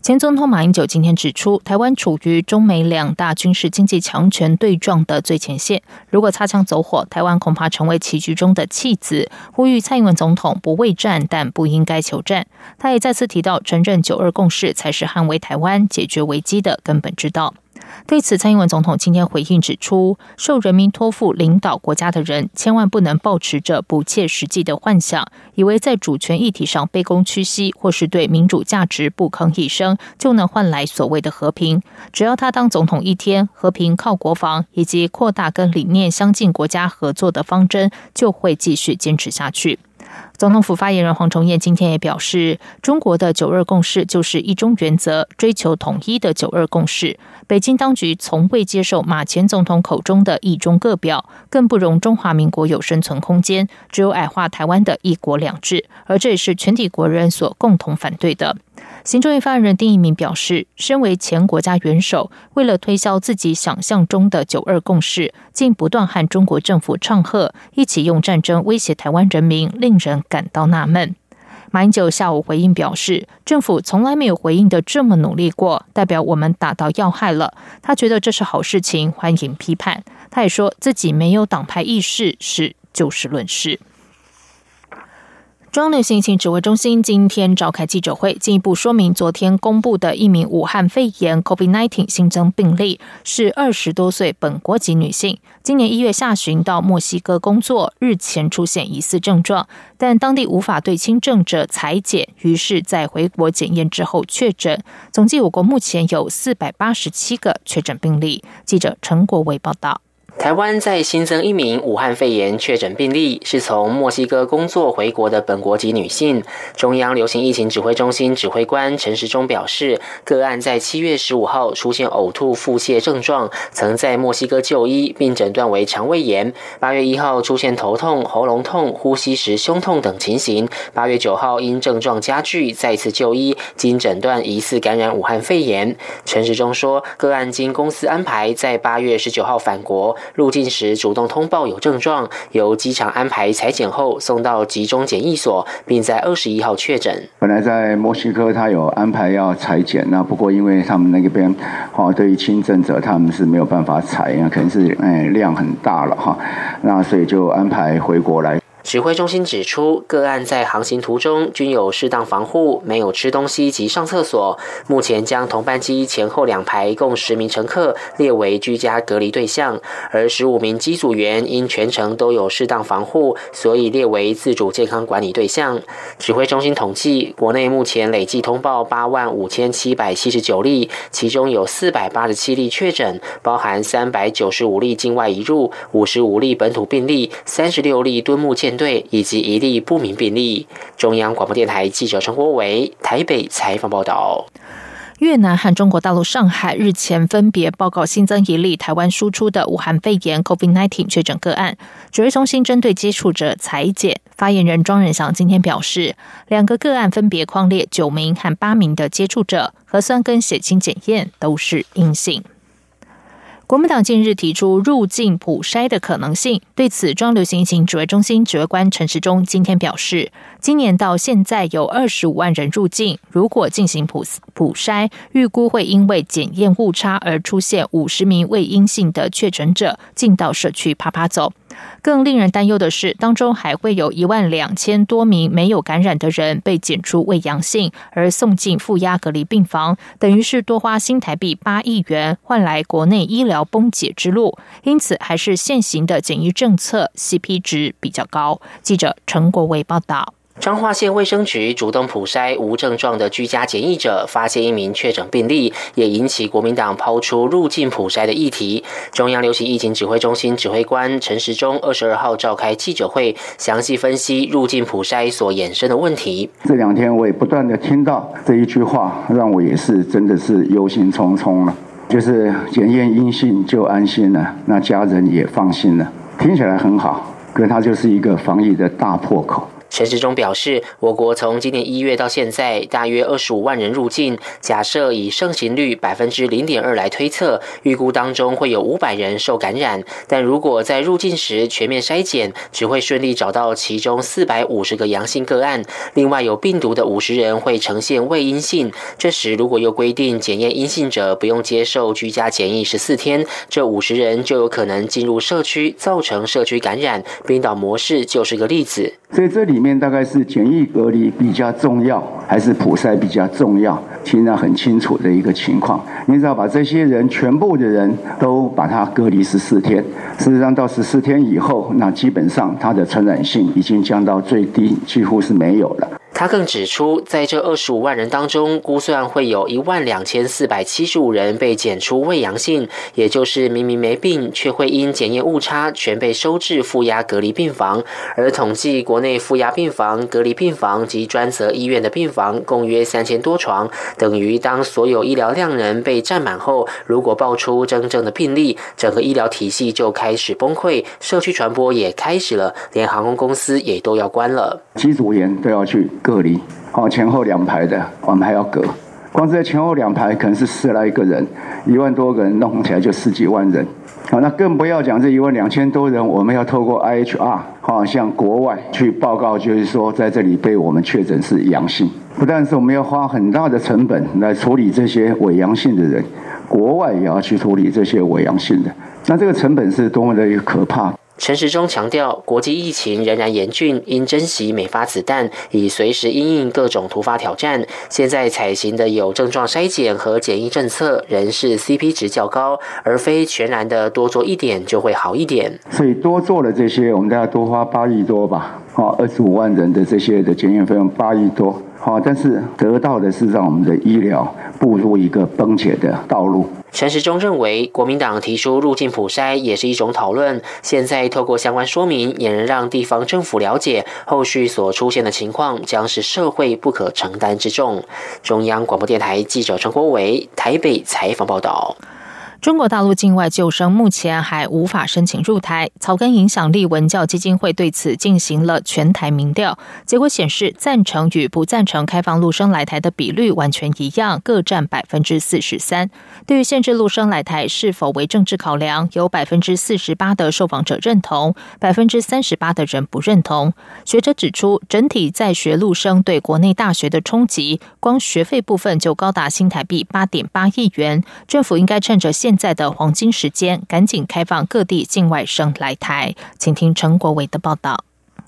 前总统马英九今天指出，台湾处于中美两大军事经济强权对撞的最前线，如果擦枪走火，台湾恐怕成为棋局中的弃子。呼吁蔡英文总统不畏战，但不应该求战。他也再次提到，承认九二共识才是捍卫台湾、解决危机的根本之道。对此，蔡英文总统今天回应指出，受人民托付领导国家的人，千万不能抱持着不切实际的幻想，以为在主权议题上卑躬屈膝，或是对民主价值不吭一声，就能换来所谓的和平。只要他当总统一天，和平靠国防以及扩大跟理念相近国家合作的方针，就会继续坚持下去。总统府发言人黄崇彦今天也表示，中国的九二共识就是一中原则，追求统一的九二共识。北京当局从未接受马前总统口中的一中各表，更不容中华民国有生存空间，只有矮化台湾的一国两制，而这也是全体国人所共同反对的。行政院发言人丁一鸣表示，身为前国家元首，为了推销自己想象中的九二共识，竟不断和中国政府唱和，一起用战争威胁台湾人民，令人感到纳闷。马英九下午回应表示，政府从来没有回应的这么努力过，代表我们打到要害了。他觉得这是好事情，欢迎批判。他也说自己没有党派意识，是就事论事。中央流行疫情指挥中心今天召开记者会，进一步说明昨天公布的一名武汉肺炎 （COVID-19） 新增病例是二十多岁本国籍女性，今年一月下旬到墨西哥工作，日前出现疑似症状，但当地无法对轻症者裁剪，于是，在回国检验之后确诊。总计我国目前有四百八十七个确诊病例。记者陈国伟报道。台湾在新增一名武汉肺炎确诊病例，是从墨西哥工作回国的本国籍女性。中央流行疫情指挥中心指挥官陈时中表示，个案在七月十五号出现呕吐、腹泻症状，曾在墨西哥就医，并诊断为肠胃炎。八月一号出现头痛、喉咙痛、呼吸时胸痛等情形。八月九号因症状加剧，再次就医，经诊断疑似感染武汉肺炎。陈时中说，个案经公司安排在八月十九号返国。入境时主动通报有症状，由机场安排裁剪后送到集中检疫所，并在二十一号确诊。本来在墨西哥他有安排要裁剪，那不过因为他们那边哈对于轻症者他们是没有办法裁，那可能是哎量很大了哈，那所以就安排回国来。指挥中心指出，个案在航行途中均有适当防护，没有吃东西及上厕所。目前将同班机前后两排共十名乘客列为居家隔离对象，而十五名机组员因全程都有适当防护，所以列为自主健康管理对象。指挥中心统计，国内目前累计通报八万五千七百七十九例，其中有四百八十七例确诊，包含三百九十五例境外移入，五十五例本土病例，三十六例敦睦舰。队以及一例不明病例。中央广播电台记者陈国伟台北采访报道。越南和中国大陆上海日前分别报告新增一例台湾输出的武汉肺炎 （COVID-19） 确诊个案。指挥中心针对接触者裁剪，发言人庄仁祥今天表示，两个个案分别框列九名和八名的接触者，核酸跟血清检验都是阴性。国民党近日提出入境普筛的可能性，对此，庄流行疫情指挥中心指挥官陈时中今天表示，今年到现在有二十五万人入境，如果进行普普筛，预估会因为检验误差而出现五十名未阴性的确诊者进到社区爬爬走。更令人担忧的是，当中还会有一万两千多名没有感染的人被检出为阳性，而送进负压隔离病房，等于是多花新台币八亿元换来国内医疗崩解之路。因此，还是现行的检疫政策 CP 值比较高。记者陈国伟报道。彰化县卫生局主动普筛无症状的居家检疫者，发现一名确诊病例，也引起国民党抛出入境普筛的议题。中央流行疫情指挥中心指挥官陈时中二十二号召开记者会，详细分析入境普筛所衍生的问题。这两天我也不断的听到这一句话，让我也是真的是忧心忡忡了。就是检验阴性就安心了，那家人也放心了，听起来很好。可它就是一个防疫的大破口。陈时中表示，我国从今年一月到现在，大约二十五万人入境。假设以盛行率百分之零点二来推测，预估当中会有五百人受感染。但如果在入境时全面筛检，只会顺利找到其中四百五十个阳性个案。另外有病毒的五十人会呈现未阴性。这时如果又规定检验阴性者不用接受居家检疫十四天，这五十人就有可能进入社区，造成社区感染。冰岛模式就是个例子。所以这里里面大概是简易隔离比较重要，还是普筛比较重要？现在很清楚的一个情况。你只要把这些人全部的人都把他隔离十四天，事实上到十四天以后，那基本上他的传染性已经降到最低，几乎是没有了。他更指出，在这二十五万人当中，估算会有一万两千四百七十五人被检出未阳性，也就是明明没病，却会因检验误差全被收治负压隔离病房。而统计国内负压病房、隔离病房及专责医院的病房共约三千多床，等于当所有医疗量能被占满后，如果爆出真正的病例，整个医疗体系就开始崩溃，社区传播也开始了，连航空公司也都要关了，机组员都要去。隔离，好前后两排的，我们还要隔。光是在前后两排，可能是十来个人，一万多个人弄起来就十几万人。好，那更不要讲这一万两千多人，我们要透过 IHR，好向国外去报告，就是说在这里被我们确诊是阳性。不但是我们要花很大的成本来处理这些伪阳性的人，国外也要去处理这些伪阳性的。那这个成本是多么的一个可怕。陈时中强调，国际疫情仍然严峻，应珍惜每发子弹，以随时应应各种突发挑战。现在采行的有症状筛检和检疫政策，仍是 CP 值较高，而非全然的多做一点就会好一点。所以多做了这些，我们大概多花八亿多吧，好，二十五万人的这些的检验费用八亿多。好，但是得到的是让我们的医疗步入一个崩解的道路。陈时中认为，国民党提出入境普筛也是一种讨论。现在透过相关说明，也能让地方政府了解后续所出现的情况将是社会不可承担之重。中央广播电台记者陈国伟台北采访报道。中国大陆境外救生目前还无法申请入台。草根影响力文教基金会对此进行了全台民调，结果显示，赞成与不赞成开放陆生来台的比率完全一样，各占百分之四十三。对于限制陆生来台是否为政治考量，有百分之四十八的受访者认同，百分之三十八的人不认同。学者指出，整体在学陆生对国内大学的冲击，光学费部分就高达新台币八点八亿元。政府应该趁着现现在的黄金时间，赶紧开放各地境外生来台。请听陈国伟的报道。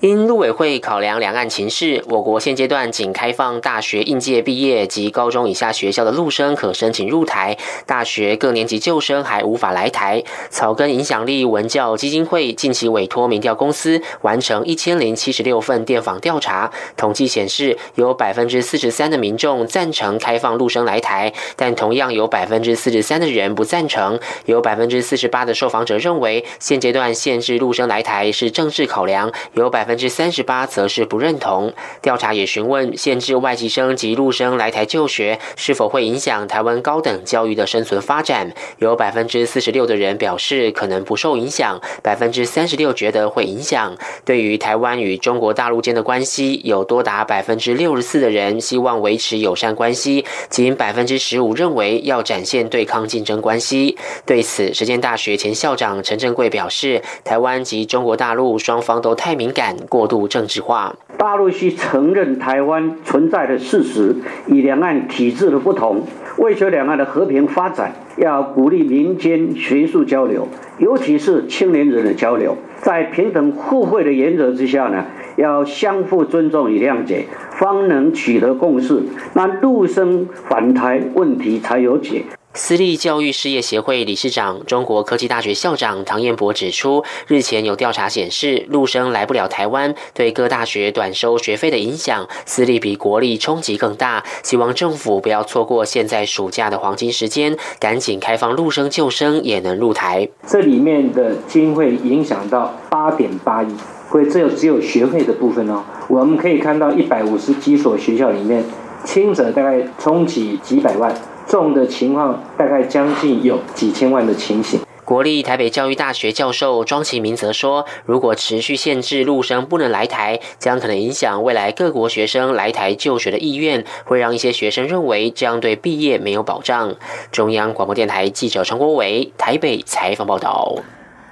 因陆委会考量两岸情势，我国现阶段仅开放大学应届毕业及高中以下学校的陆生可申请入台，大学各年级旧生还无法来台。草根影响力文教基金会近期委托民调公司完成一千零七十六份电访调查，统计显示，有百分之四十三的民众赞成开放陆生来台，但同样有百分之四十三的人不赞成。有百分之四十八的受访者认为，现阶段限制陆生来台是政治考量。有百。百分之三十八则是不认同。调查也询问限制外籍生及陆生来台就学是否会影响台湾高等教育的生存发展。有百分之四十六的人表示可能不受影响，百分之三十六觉得会影响。对于台湾与中国大陆间的关系，有多达百分之六十四的人希望维持友善关系，仅百分之十五认为要展现对抗竞争关系。对此，实践大学前校长陈正贵表示，台湾及中国大陆双方都太敏感。过度政治化，大陆需承认台湾存在的事实，与两岸体制的不同，为求两岸的和平发展，要鼓励民间学术交流，尤其是青年人的交流，在平等互惠的原则之下呢，要相互尊重与谅解，方能取得共识，那陆生反台问题才有解。私立教育事业协会理事长、中国科技大学校长唐彦博指出，日前有调查显示，陆生来不了台湾，对各大学短收学费的影响，私立比国立冲击更大。希望政府不要错过现在暑假的黄金时间，赶紧开放陆生救生也能入台。这里面的经费影响到八点八亿，会只有只有学费的部分哦。我们可以看到一百五十几所学校里面，轻者大概冲击几百万。重的情况大概将近有几千万的情形。国立台北教育大学教授庄启明则说，如果持续限制陆生不能来台，将可能影响未来各国学生来台就学的意愿，会让一些学生认为这样对毕业没有保障。中央广播电台记者陈国伟台北采访报道。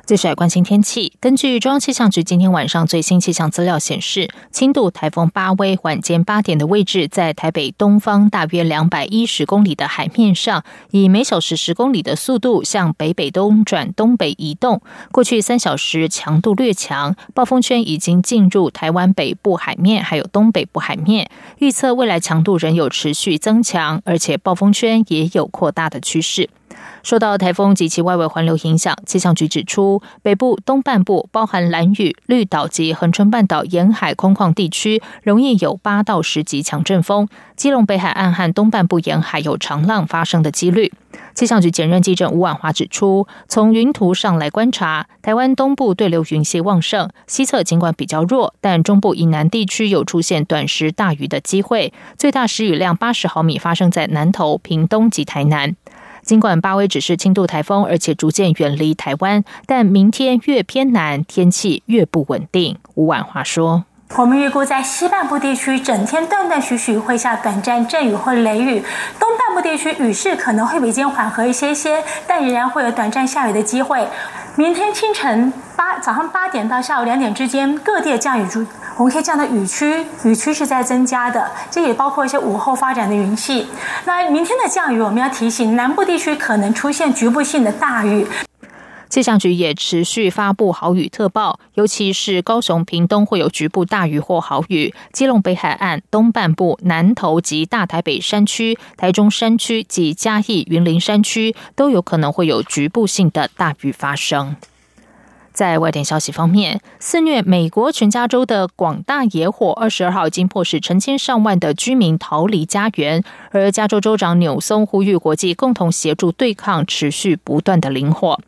接下来关心天气。根据中央气象局今天晚上最新气象资料显示，轻度台风巴威晚间八点的位置在台北东方大约两百一十公里的海面上，以每小时十公里的速度向北北东转东北移动。过去三小时强度略强，暴风圈已经进入台湾北部海面，还有东北部海面。预测未来强度仍有持续增强，而且暴风圈也有扩大的趋势。受到台风及其外围环流影响，气象局指出，北部东半部包含蓝屿、绿岛及恒春半岛沿海空旷地区，容易有八到十级强阵风；基隆北海岸和东半部沿海有长浪发生的几率。气象局检任记者吴婉华指出，从云图上来观察，台湾东部对流云系旺盛，西侧尽管比较弱，但中部以南地区有出现短时大雨的机会，最大时雨量八十毫米，发生在南投、屏东及台南。尽管巴威只是轻度台风，而且逐渐远离台湾，但明天越偏南，天气越不稳定。吴婉华说：“我们预估在西半部地区整天断断续续会下短暂阵雨或雷雨，东半部地区雨势可能会比今天缓和一些些，但仍然会有短暂下雨的机会。明天清晨八早上八点到下午两点之间，各地的降雨。”我们可以这样的雨区，雨区是在增加的，这也包括一些午后发展的云系。那明天的降雨，我们要提醒南部地区可能出现局部性的大雨。气象局也持续发布豪雨特报，尤其是高雄、屏东会有局部大雨或豪雨，基隆北海岸东半部、南投及大台北山区、台中山区及嘉义、云林山区都有可能会有局部性的大雨发生。在外电消息方面，肆虐美国全加州的广大野火，二十二号已经迫使成千上万的居民逃离家园。而加州州长纽松呼吁国际共同协助对抗持续不断的林火。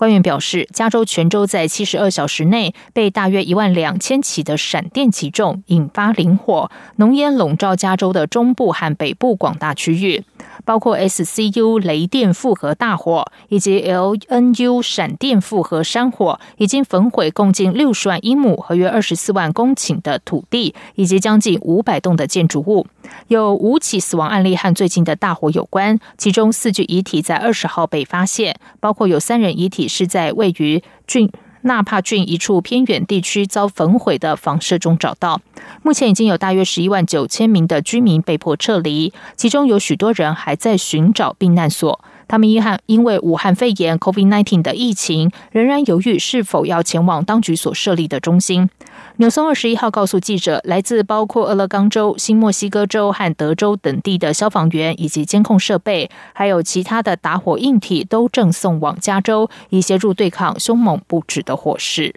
官员表示，加州全州在七十二小时内被大约一万两千起的闪电击中，引发林火，浓烟笼罩加州的中部和北部广大区域。包括 SCU 雷电复合大火以及 LNU 闪电复合山火，已经焚毁共近六十万英亩和约二十四万公顷的土地，以及将近五百栋的建筑物。有五起死亡案例和最近的大火有关，其中四具遗体在二十号被发现，包括有三人遗体是在位于郡。纳帕郡一处偏远地区遭焚毁的房舍中找到，目前已经有大约十一万九千名的居民被迫撤离，其中有许多人还在寻找避难所。他们遗憾因为武汉肺炎 （COVID-19） 的疫情，仍然犹豫是否要前往当局所设立的中心。纽松二十一号告诉记者，来自包括俄勒冈州、新墨西哥州和德州等地的消防员以及监控设备，还有其他的打火硬体，都正送往加州，以协助对抗凶猛不止的火势。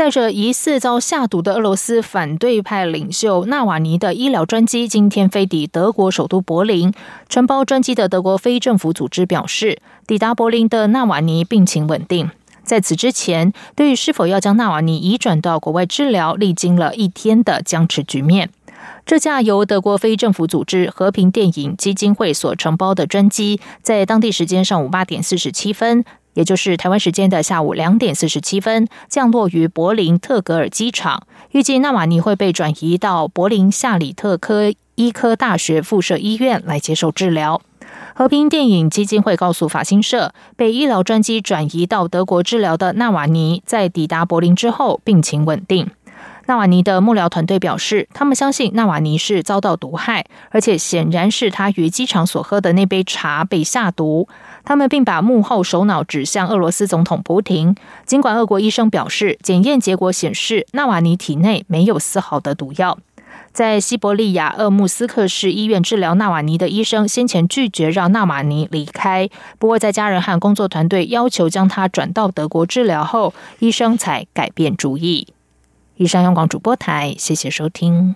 载着疑似遭下毒的俄罗斯反对派领袖纳瓦尼的医疗专机今天飞抵德国首都柏林。承包专机的德国非政府组织表示，抵达柏林的纳瓦尼病情稳定。在此之前，对于是否要将纳瓦尼移转到国外治疗，历经了一天的僵持局面。这架由德国非政府组织和平电影基金会所承包的专机，在当地时间上午八点四十七分。也就是台湾时间的下午两点四十七分，降落于柏林特格尔机场。预计纳瓦尼会被转移到柏林夏里特科医科大学附设医院来接受治疗。和平电影基金会告诉法新社，被医疗专机转移到德国治疗的纳瓦尼，在抵达柏林之后病情稳定。纳瓦尼的幕僚团队表示，他们相信纳瓦尼是遭到毒害，而且显然是他于机场所喝的那杯茶被下毒。他们并把幕后首脑指向俄罗斯总统普廷。尽管俄国医生表示，检验结果显示纳瓦尼体内没有丝毫的毒药。在西伯利亚鄂木斯克市医院治疗纳瓦尼的医生先前拒绝让纳瓦尼离开，不过在家人和工作团队要求将他转到德国治疗后，医生才改变主意。以上，央广主播台，谢谢收听。